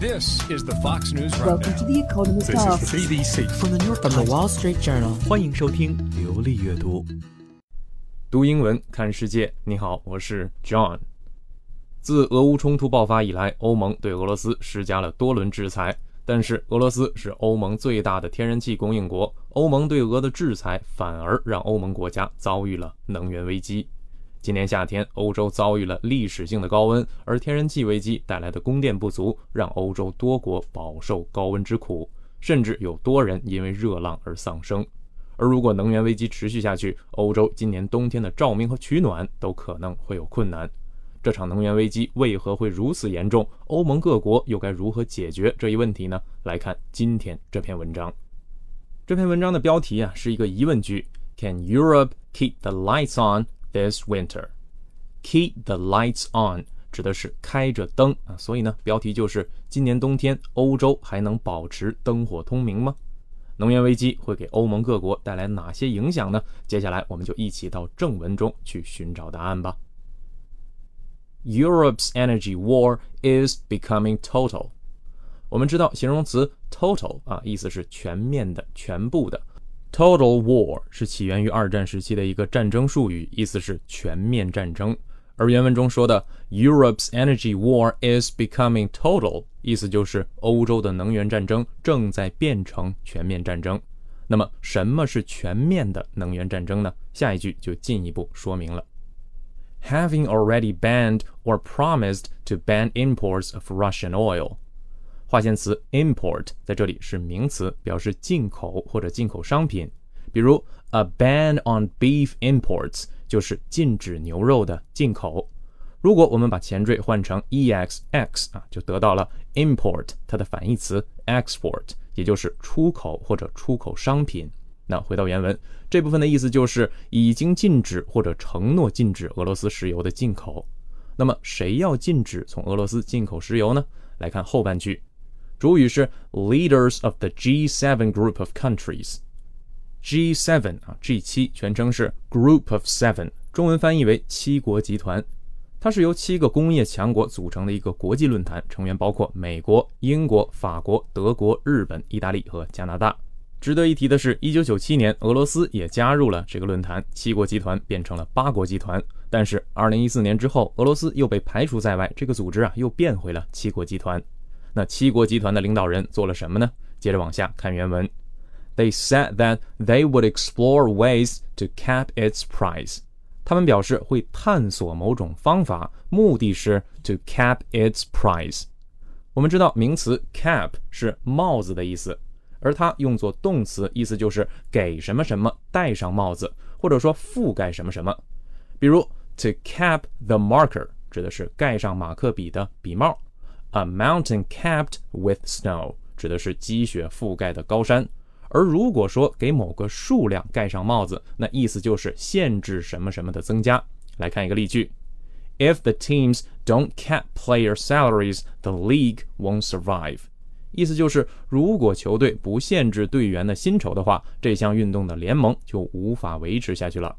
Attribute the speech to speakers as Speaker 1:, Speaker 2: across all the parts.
Speaker 1: This is the Fox News
Speaker 2: Welcome to the Economist
Speaker 1: This is BBC.
Speaker 3: From the New York
Speaker 4: From the Wall Street Journal.
Speaker 3: 欢迎收听流利阅读。
Speaker 5: 读英文看世界。你好，我是 John。自俄乌冲突爆发以来，欧盟对俄罗斯施加了多轮制裁。但是，俄罗斯是欧盟最大的天然气供应国，欧盟对俄的制裁反而让欧盟国家遭遇了能源危机。今年夏天，欧洲遭遇了历史性的高温，而天然气危机带来的供电不足，让欧洲多国饱受高温之苦，甚至有多人因为热浪而丧生。而如果能源危机持续下去，欧洲今年冬天的照明和取暖都可能会有困难。这场能源危机为何会如此严重？欧盟各国又该如何解决这一问题呢？来看今天这篇文章。这篇文章的标题啊是一个疑问句：Can Europe keep the lights on this winter? Keep the lights on 指的是开着灯啊，所以呢，标题就是今年冬天欧洲还能保持灯火通明吗？能源危机会给欧盟各国带来哪些影响呢？接下来我们就一起到正文中去寻找答案吧。Europe's energy war is becoming total。我们知道形容词 total 啊，意思是全面的、全部的。Total war 是起源于二战时期的一个战争术语，意思是全面战争。而原文中说的 Europe's energy war is becoming total，意思就是欧洲的能源战争正在变成全面战争。那么，什么是全面的能源战争呢？下一句就进一步说明了。Having already banned or promised to ban imports of Russian oil，划线词 import 在这里是名词，表示进口或者进口商品。比如 a ban on beef imports 就是禁止牛肉的进口。如果我们把前缀换成 exx 啊，就得到了 import 它的反义词 export，也就是出口或者出口商品。那回到原文，这部分的意思就是已经禁止或者承诺禁止俄罗斯石油的进口。那么谁要禁止从俄罗斯进口石油呢？来看后半句，主语是 leaders of the G7 group of countries。G7 啊，G7 全称是 Group of Seven，中文翻译为七国集团。它是由七个工业强国组成的一个国际论坛，成员包括美国、英国、法国、德国、日本、意大利和加拿大。值得一提的是，1997年俄罗斯也加入了这个论坛，七国集团变成了八国集团。但是2014年之后，俄罗斯又被排除在外，这个组织啊又变回了七国集团。那七国集团的领导人做了什么呢？接着往下看原文。They said that they would explore ways to cap its price. 他们表示会探索某种方法，目的是 to cap its price。我们知道名词 cap 是帽子的意思，而它用作动词，意思就是给什么什么戴上帽子，或者说覆盖什么什么。比如 to cap the marker 指的是盖上马克笔的笔帽，a mountain capped with snow 指的是积雪覆盖的高山。而如果说给某个数量盖上帽子，那意思就是限制什么什么的增加。来看一个例句：If the teams don't cap player salaries, the league won't survive。意思就是，如果球队不限制队员的薪酬的话，这项运动的联盟就无法维持下去了。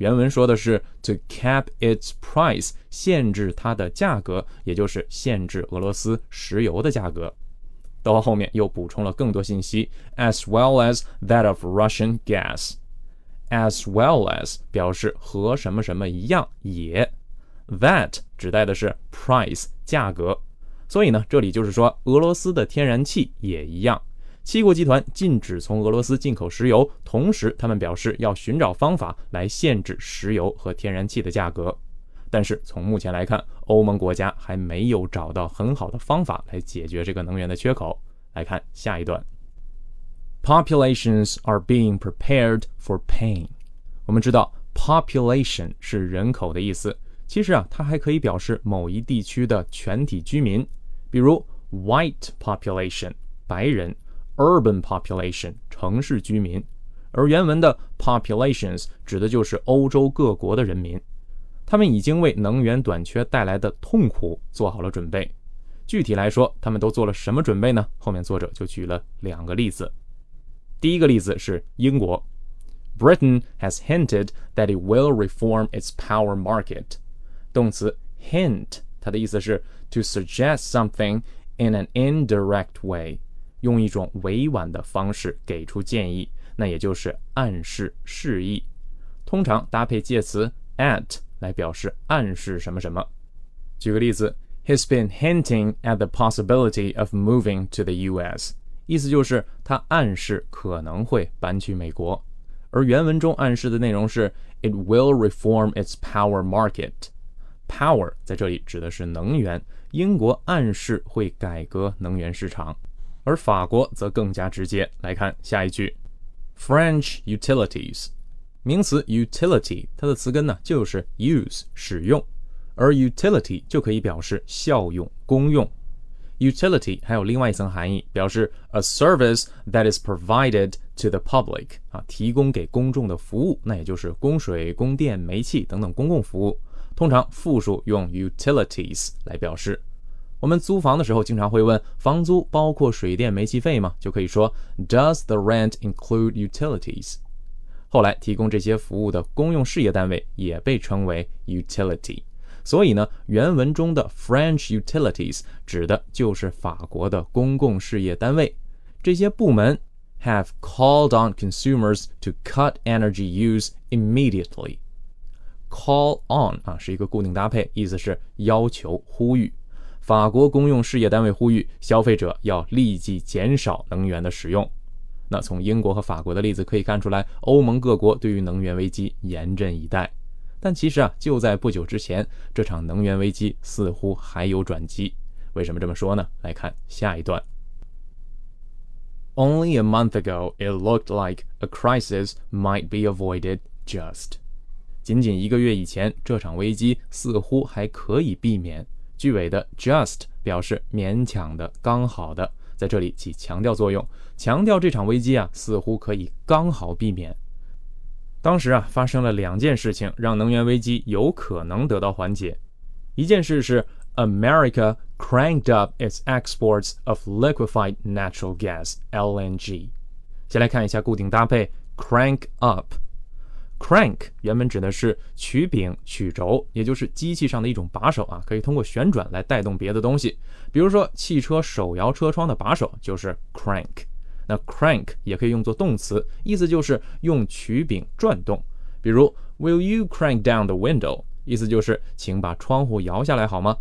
Speaker 5: 原文说的是 to cap its price，限制它的价格，也就是限制俄罗斯石油的价格。到后面又补充了更多信息，as well as that of Russian gas。as well as 表示和什么什么一样，也。that 指代的是 price 价格，所以呢，这里就是说俄罗斯的天然气也一样。七国集团禁止从俄罗斯进口石油，同时他们表示要寻找方法来限制石油和天然气的价格。但是从目前来看，欧盟国家还没有找到很好的方法来解决这个能源的缺口。来看下一段，Populations are being prepared for pain。我们知道，population 是人口的意思，其实啊，它还可以表示某一地区的全体居民，比如 white population 白人，urban population 城市居民。而原文的 populations 指的就是欧洲各国的人民。他们已经为能源短缺带来的痛苦做好了准备。具体来说，他们都做了什么准备呢？后面作者就举了两个例子。第一个例子是英国，Britain has hinted that it will reform its power market。动词 hint，它的意思是 to suggest something in an indirect way，用一种委婉的方式给出建议，那也就是暗示、示意。通常搭配介词 at 来表示暗示什么什么。举个例子，He's been hinting at the possibility of moving to the U.S.，意思就是他暗示可能会搬去美国。而原文中暗示的内容是 It will reform its power market。Power 在这里指的是能源，英国暗示会改革能源市场，而法国则更加直接。来看下一句，French utilities，名词 utility，它的词根呢就是 use 使用，而 utility 就可以表示效用、功用。Utility 还有另外一层含义，表示 a service that is provided to the public 啊，提供给公众的服务，那也就是供水、供电、煤气等等公共服务。通常复数用 utilities 来表示。我们租房的时候经常会问，房租包括水电煤气费吗？就可以说 Does the rent include utilities？后来提供这些服务的公用事业单位也被称为 utility。所以呢，原文中的 French utilities 指的就是法国的公共事业单位。这些部门 have called on consumers to cut energy use immediately。Call on 啊是一个固定搭配，意思是要求、呼吁。法国公用事业单位呼吁消费者要立即减少能源的使用。那从英国和法国的例子可以看出来，欧盟各国对于能源危机严阵以待。但其实啊，就在不久之前，这场能源危机似乎还有转机。为什么这么说呢？来看下一段。Only a month ago, it looked like a crisis might be avoided just. 仅仅一个月以前，这场危机似乎还可以避免。句尾的 just 表示勉强的、刚好的，在这里起强调作用，强调这场危机啊似乎可以刚好避免。当时啊发生了两件事情，让能源危机有可能得到缓解。一件事是 America cranked up its exports of liquefied natural gas (LNG). 先来看一下固定搭配 crank up。Crank 原本指的是曲柄、曲轴，也就是机器上的一种把手啊，可以通过旋转来带动别的东西。比如说汽车手摇车窗的把手就是 crank。那 crank 也可以用作动词，意思就是用曲柄转动。比如 Will you crank down the window？意思就是请把窗户摇下来好吗？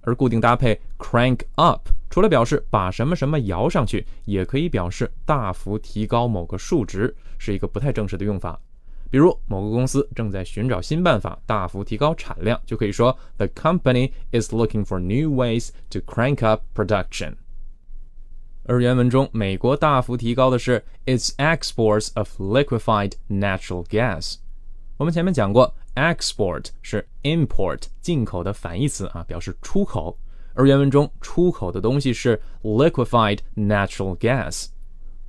Speaker 5: 而固定搭配 crank up，除了表示把什么什么摇上去，也可以表示大幅提高某个数值，是一个不太正式的用法。比如某个公司正在寻找新办法，大幅提高产量，就可以说 The company is looking for new ways to crank up production。而原文中，美国大幅提高的是 its exports of liquefied natural gas。我们前面讲过，export 是 import 进口的反义词啊，表示出口。而原文中出口的东西是 liquefied natural gas。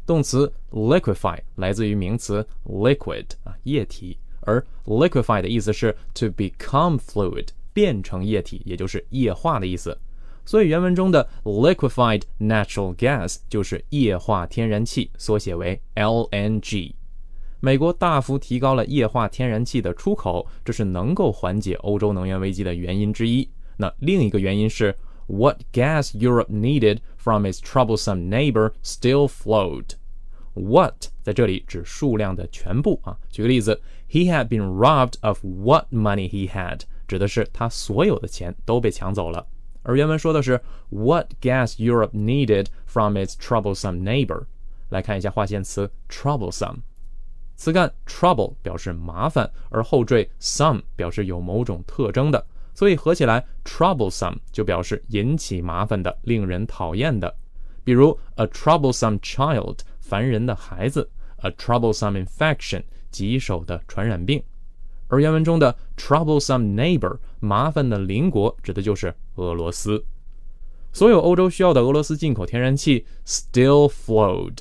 Speaker 5: 动词 liquefy 来自于名词 liquid 啊，液体，而 liquefy 的意思是 to become fluid，变成液体，也就是液化的意思。所以原文中的 liquefied natural gas 就是液化天然气，缩写为 LNG。美国大幅提高了液化天然气的出口，这是能够缓解欧洲能源危机的原因之一。那另一个原因是。what gas Europe needed from its troublesome neighbor still flowed. What 在这里指数量的全部啊。举个例子，He had been robbed of what money he had，指的是他所有的钱都被抢走了。而原文说的是 What gas Europe needed from its troublesome neighbor。来看一下划线词 troublesome，词干 trouble 表示麻烦，而后缀 some 表示有某种特征的。所以合起来，troublesome 就表示引起麻烦的、令人讨厌的。比如，a troublesome child， 烦人的孩子；a troublesome infection，棘手的传染病。而原文中的 troublesome neighbor，麻烦的邻国，指的就是俄罗斯。所有欧洲需要的俄罗斯进口天然气 still flowed。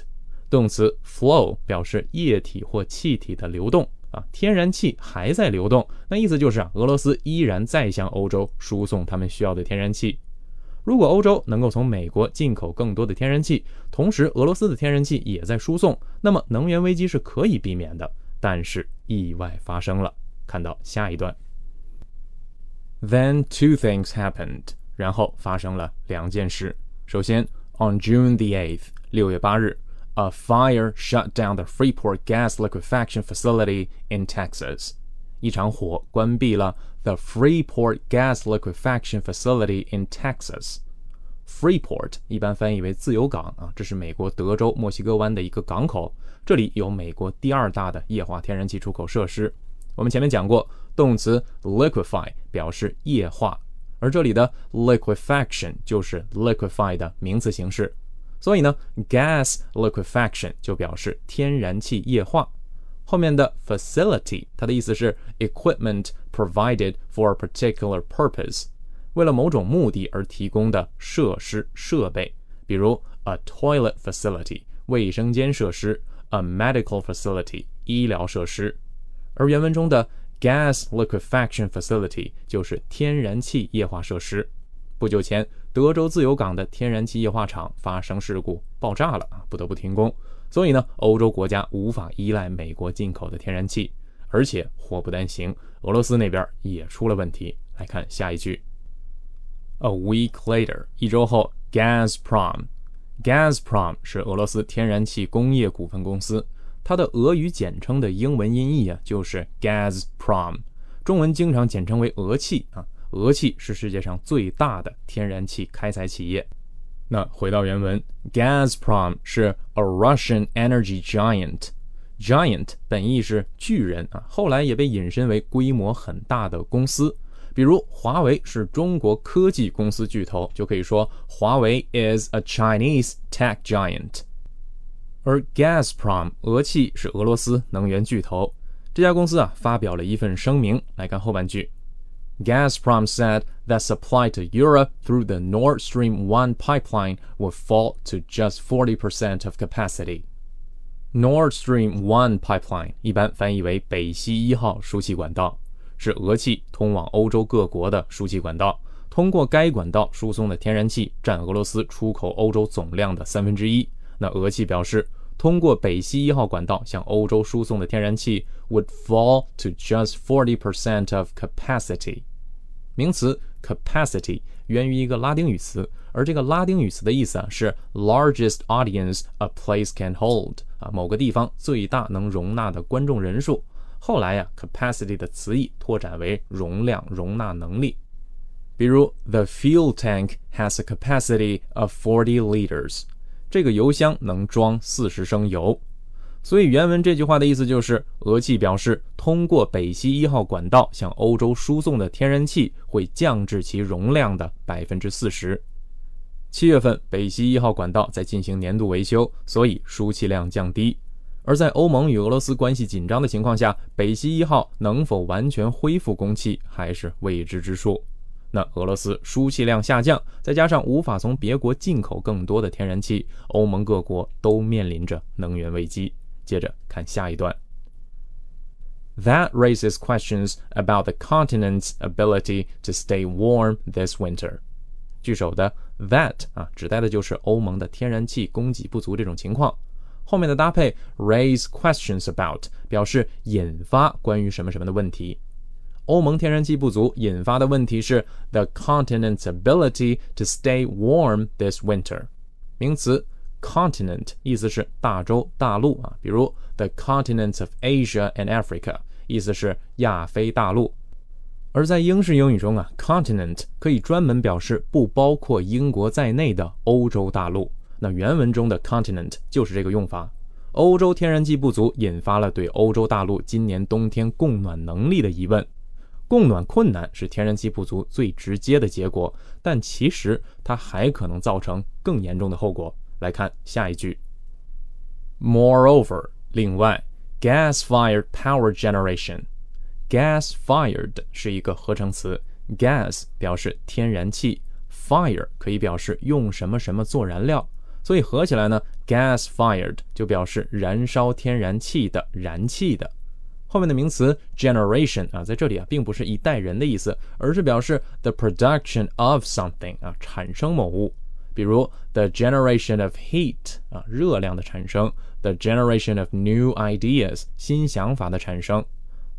Speaker 5: 动词 flow 表示液体或气体的流动。啊，天然气还在流动，那意思就是啊，俄罗斯依然在向欧洲输送他们需要的天然气。如果欧洲能够从美国进口更多的天然气，同时俄罗斯的天然气也在输送，那么能源危机是可以避免的。但是意外发生了，看到下一段。Then two things happened，然后发生了两件事。首先，on June the eighth，六月八日，a fire shut down the Freeport gas liquefaction facility in Texas。一场火关闭了 the Freeport gas liquefaction facility in Texas。Freeport 一般翻译为自由港啊，这是美国德州墨西哥湾的一个港口，这里有美国第二大的液化天然气出口设施。我们前面讲过，动词 liquefy 表示液化，而这里的 liquefaction 就是 liquefy 的名词形式，所以呢，gas liquefaction 就表示天然气液化。后面的 facility 它的意思是 equipment provided for a particular purpose，为了某种目的而提供的设施设备，比如 a toilet facility 卫生间设施，a medical facility 医疗设施。而原文中的 gas liquefaction facility 就是天然气液化设施。不久前，德州自由港的天然气液化厂发生事故，爆炸了，不得不停工。所以呢，欧洲国家无法依赖美国进口的天然气，而且祸不单行，俄罗斯那边也出了问题。来看下一句：A week later，一周后，Gazprom，Gazprom 是俄罗斯天然气工业股份公司。它的俄语简称的英文音译啊，就是 Gazprom，中文经常简称为俄气啊。俄气是世界上最大的天然气开采企业。那回到原文，Gazprom 是 a Russian energy giant，giant 本意是巨人啊，后来也被引申为规模很大的公司。比如华为是中国科技公司巨头，就可以说华为 is a Chinese tech giant。而 Gazprom 俄气是俄罗斯能源巨头，这家公司啊发表了一份声明，来看后半句。Gazprom said that supply to Europe through the Nord Stream 1 pipeline would fall to just 40% of capacity. Nord Stream 1 pipeline 一般翻译为北溪一号输气管道，是俄气通往欧洲各国的输气管道。通过该管道输送的天然气占俄罗斯出口欧洲总量的三分之一。那俄气表示，通过北溪一号管道向欧洲输送的天然气 would fall to just forty percent of capacity。 名词 capacity 源于一个拉丁语词，而这个拉丁语词的意思啊是 largest audience a place can hold 啊，某个地方最大能容纳的观众人数。后来呀，capacity 的词义拓展为容量、容纳能力。比如，the fuel tank has a capacity of forty liters。这个油箱能装四十升油，所以原文这句话的意思就是，俄气表示，通过北溪一号管道向欧洲输送的天然气会降至其容量的百分之四十。七月份，北溪一号管道在进行年度维修，所以输气量降低。而在欧盟与俄罗斯关系紧张的情况下，北溪一号能否完全恢复供气还是未知之数。那俄罗斯输气量下降，再加上无法从别国进口更多的天然气，欧盟各国都面临着能源危机。接着看下一段。That raises questions about the continent's ability to stay warm this winter。句首的 that 啊，指代的就是欧盟的天然气供给不足这种情况。后面的搭配 raise questions about 表示引发关于什么什么的问题。欧盟天然气不足引发的问题是 the continent's ability to stay warm this winter。名词 continent 意思是大洲、大陆啊，比如 the continents of Asia and Africa，意思是亚非大陆。而在英式英语中啊，continent 可以专门表示不包括英国在内的欧洲大陆。那原文中的 continent 就是这个用法。欧洲天然气不足引发了对欧洲大陆今年冬天供暖能力的疑问。供暖困难是天然气不足最直接的结果，但其实它还可能造成更严重的后果。来看下一句：Moreover，另外，gas-fired power generation，gas-fired 是一个合成词，gas 表示天然气，fire 可以表示用什么什么做燃料，所以合起来呢，gas-fired 就表示燃烧天然气的、燃气的。后面的名词 generation 啊，在这里啊，并不是一代人的意思，而是表示 the production of something 啊，产生某物。比如 the generation of heat 啊，热量的产生；the generation of new ideas 新想法的产生。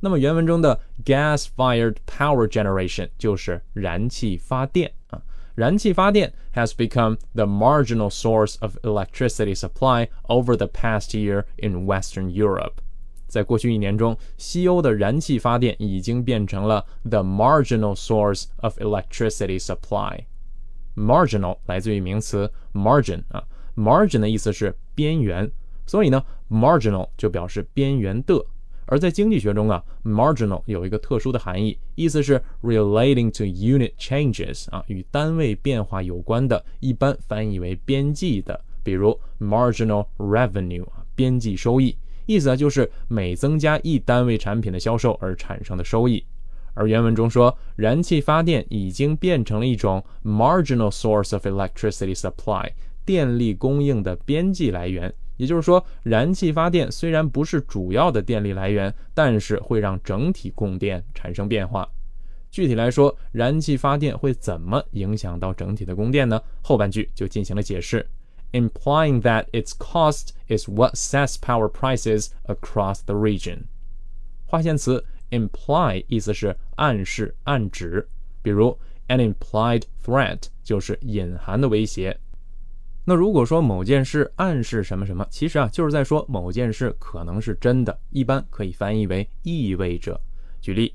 Speaker 5: 那么原文中的 gas-fired power generation 就是燃气发电啊， 燃气发电 has become the marginal source of electricity supply over the past year in Western Europe。在过去一年中，西欧的燃气发电已经变成了 the marginal source of electricity supply。 Marginal 来自于名词 margin 啊，margin 的意思是边缘，所以呢，marginal 就表示边缘的。而在经济学中啊，marginal 有一个特殊的含义，意思是 relating to unit changes 啊，与单位变化有关的，一般翻译为边际的。比如 marginal revenue 啊，边际收益，意思啊就是每增加一单位产品的销售而产生的收益。而原文中说，燃气发电已经变成了一种 marginal source of electricity supply，电力供应的边际来源。也就是说，燃气发电虽然不是主要的电力来源，但是会让整体供电产生变化。具体来说，燃气发电会怎么影响到整体的供电呢？后半句就进行了解释，implying that its cost is what sets power prices across the region。划线词 imply 意思是暗示、暗指，比如 an implied threat 就是隐含的威胁。那如果说某件事暗示什么什么，其实啊就是在说某件事可能是真的，一般可以翻译为意味着。举例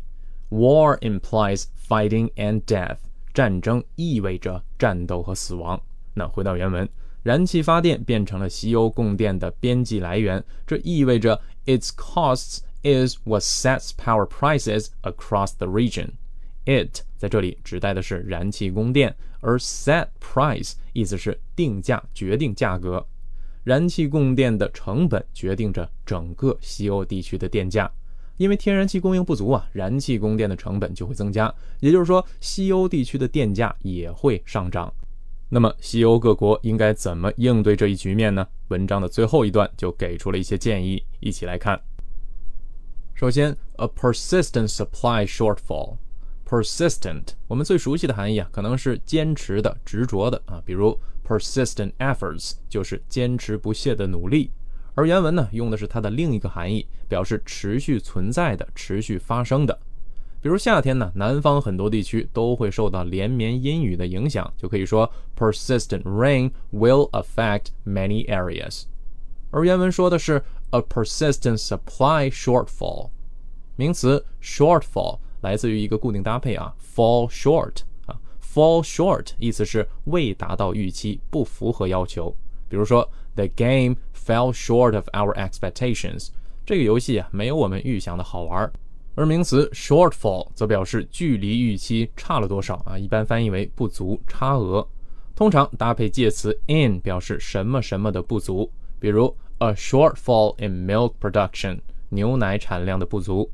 Speaker 5: ，War implies fighting and death，战争意味着战斗和死亡。那回到原文，燃气发电变成了西欧供电的边际来源，这意味着 its costs is what sets power prices across the region。it 在这里指代的是燃气供电，而 set price 意思是定价、决定价格。燃气供电的成本决定着整个西欧地区的电价。因为天然气供应不足啊，燃气供电的成本就会增加，也就是说，西欧地区的电价也会上涨。那么，西欧各国应该怎么应对这一局面呢？文章的最后一段就给出了一些建议，一起来看。首先，a persistent supply shortfall。persistent，我们最熟悉的含义啊，可能是坚持的、执着的啊，比如 persistent efforts 就是坚持不懈的努力。而原文呢，用的是它的另一个含义，表示持续存在的、持续发生的。比如夏天呢，南方很多地区都会受到连绵阴雨的影响，就可以说 persistent rain will affect many areas。而原文说的是 a persistent supply shortfall，名词 shortfall。来自于一个固定搭配啊，fall short 啊，fall short 意思是未达到预期，不符合要求。比如说，the game fell short of our expectations，这个游戏啊没有我们预想的好玩。而名词 shortfall 则表示距离预期差了多少啊，一般翻译为不足、差额。通常搭配介词 in 表示什么什么的不足，比如 a shortfall in milk production，牛奶产量的不足。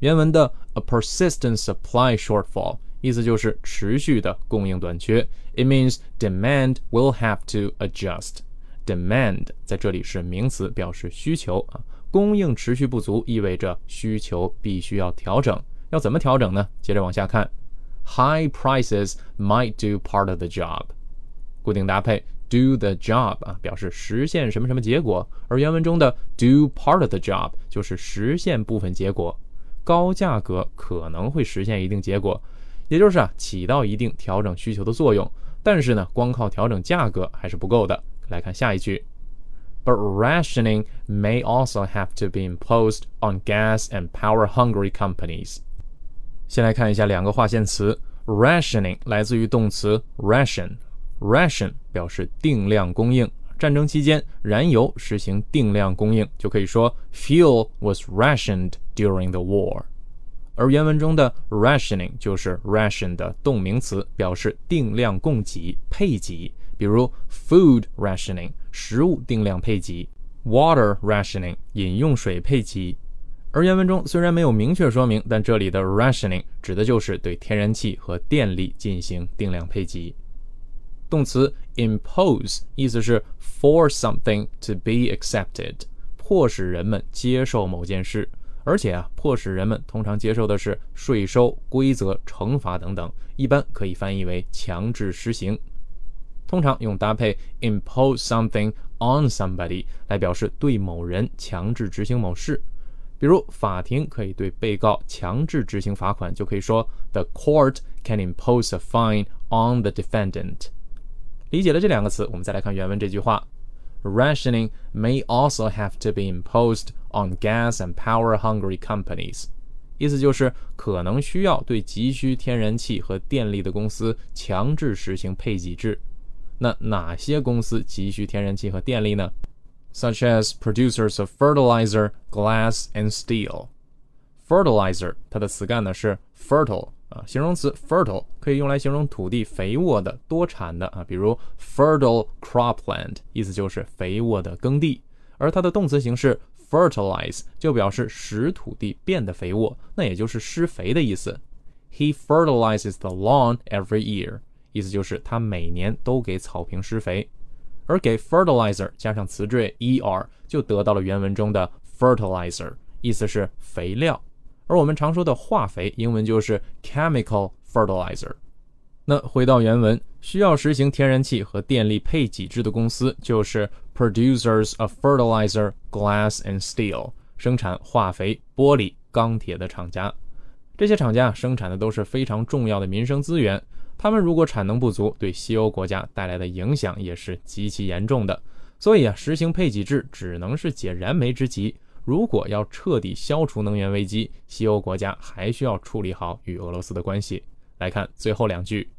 Speaker 5: 原文的 a persistent supply shortfall 意思就是持续的供应短缺。It means demand will have to adjust. Demand 在这里是名词，表示需求啊。供应持续不足意味着需求必须要调整。要怎么调整呢？接着往下看，High prices might do part of the job. 固定搭配 do the job 啊，表示实现什么什么结果。而原文中的 do part of the job 就是实现部分结果。高价格可能会实现一定结果，也就是啊，起到一定调整需求的作用。但是呢，光靠调整价格还是不够的。来看下一句，But rationing may also have to be imposed on gas and power-hungry companies。先来看一下两个划线词，rationing 来自于动词 ration ration 表示定量供应战争期间燃油实行定量供应就可以说 fuel was rationed during the war 而原文中的 rationing 就是 ration 的动名词表示定量供给配给比如 food rationing 食物定量配给 water rationing 饮用水配给。而原文中虽然没有明确说明但这里的 rationing 指的就是对天然气和电力进行定量配给动词 impose 意思是 force something to be accepted，迫使人们接受某件事，而且啊，迫使人们通常接受的是税收、规则、惩罚等等，一般可以翻译为强制实行。通常用搭配 impose something on somebody 来表示对某人强制执行某事。比如法庭可以对被告强制执行罚款，就可以说 the court can impose a fine on the defendant。理解了这两个词，我们再来看原文这句话：Rationing may also have to be imposed on gas and power-hungry companies。意思就是可能需要对急需天然气和电力的公司强制实行配给制。那哪些公司急需天然气和电力呢？Such as producers of fertilizer, glass, and steel. Fertilizer 它的词干呢是 fertile 啊，形容词 fertile 可以用来形容土地肥沃的、多产的啊，比如 fertile cropland，意思就是肥沃的耕地。而它的动词形式 fertilize 就表示使土地变得肥沃，那也就是施肥的意思。He fertilizes the lawn every year，意思就是他每年都给草坪施肥。而给 fertilizer 加上词缀 er，就得到了原文中的 fertilizer，意思是肥料。而我们常说的化肥，英文就是 chemical fertilizer。那回到原文，需要实行天然气和电力配给制的公司就是 producers of fertilizer, glass and steel，生产化肥、玻璃、钢铁的厂家。这些厂家生产的都是非常重要的民生资源，他们如果产能不足，对西欧国家带来的影响也是极其严重的。所以啊，实行配给制只能是解燃眉之急。如果要彻底消除能源危机，西欧国家还需要处理好与俄罗斯的关系。来看最后两句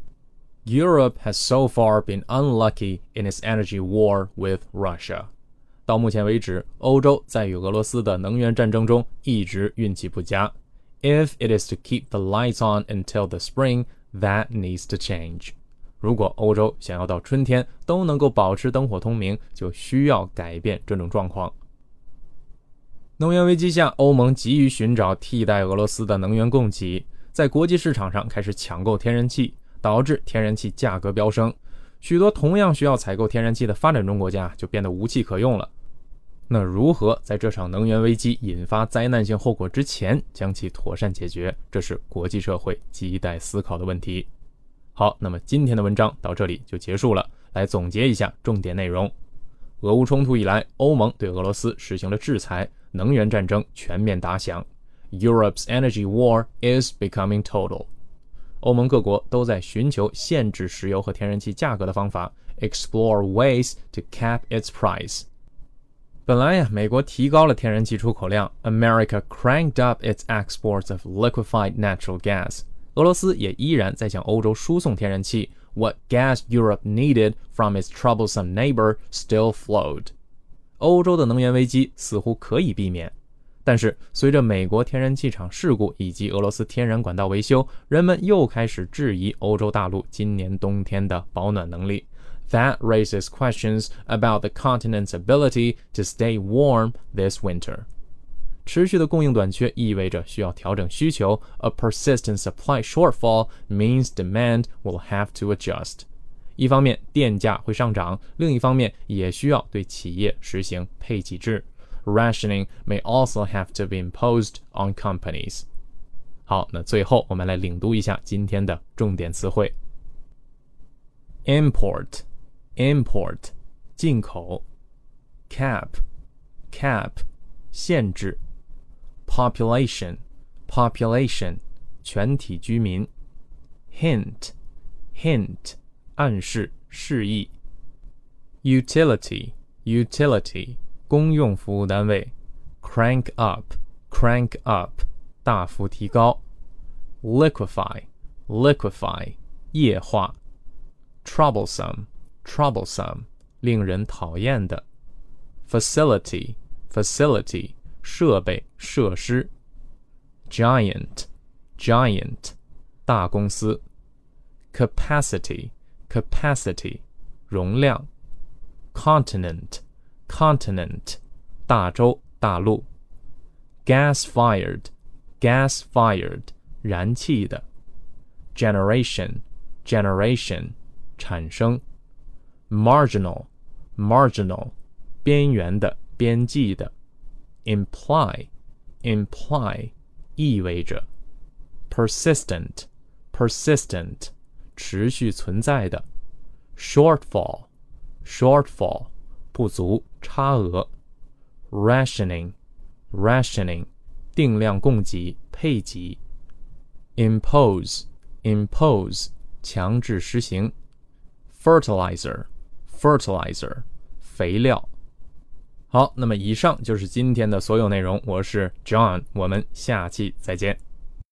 Speaker 5: ：Europe has so far been unlucky in its energy war with Russia。到目前为止，欧洲在与俄罗斯的能源战争中一直运气不佳。If it is to keep the lights on until the spring, that needs to change。如果欧洲想要到春天都能够保持灯火通明，就需要改变这种状况。能源危机下，欧盟急于寻找替代俄罗斯的能源供给，在国际市场上开始抢购天然气，导致天然气价格飙升。许多同样需要采购天然气的发展中国家就变得无气可用了。那如何在这场能源危机引发灾难性后果之前将其妥善解决，这是国际社会亟待思考的问题。好，那么今天的文章到这里就结束了。来总结一下重点内容：俄乌冲突以来，欧盟对俄罗斯实行了制裁。能源战争全面打响，Europe's energy war is becoming total。欧盟各国都在寻求限制石油和天然气价格的方法，explore ways to cap its price。本来呀，美国提高了天然气出口量，America cranked up its exports of liquefied natural gas。俄罗斯也依然在向欧洲输送天然气 ，What gas Europe needed from its troublesome neighbor still flowed。欧洲的能源危机似乎可以避免，但是随着美国天然气厂事故以及俄罗斯天然管道维修，人们又开始质疑欧洲大陆今年冬天的保暖能力。That raises questions about the continent's ability to stay warm this winter. 持续的供应短缺意味着需要调整需求。A persistent supply shortfall means demand will have to adjust. 一方面电价会上涨，另一方面也需要对企业实行配给制。Rationing may also have to be imposed on companies。好，那最后我们来领读一下今天的重点词汇：import，import，进口；cap，cap，限制 ；population，population，全体居民；hint，hint。暗示、示意。utility，utility，公用服务单位。crank up，crank up，大幅提高。liquefy，liquefy，液化。troublesome，troublesome，令人讨厌的。facility，facility， 设备、设施。giant，giant，大公司。capacity。capacity 容量，continent continent 大洲大陆，gas fired gas fired 燃气的，generation generation 产生，marginal marginal 边缘的边际的 ，imply imply 意味着，persistent persistent 持续存在的 shortfall shortfall 不足差额 rationing rationing 定量供给配给 impose impose 强制实行。fertilizer，fertilizer，肥料。 好，那么以上就是今天的所有内容。我是 John，我们下期再见。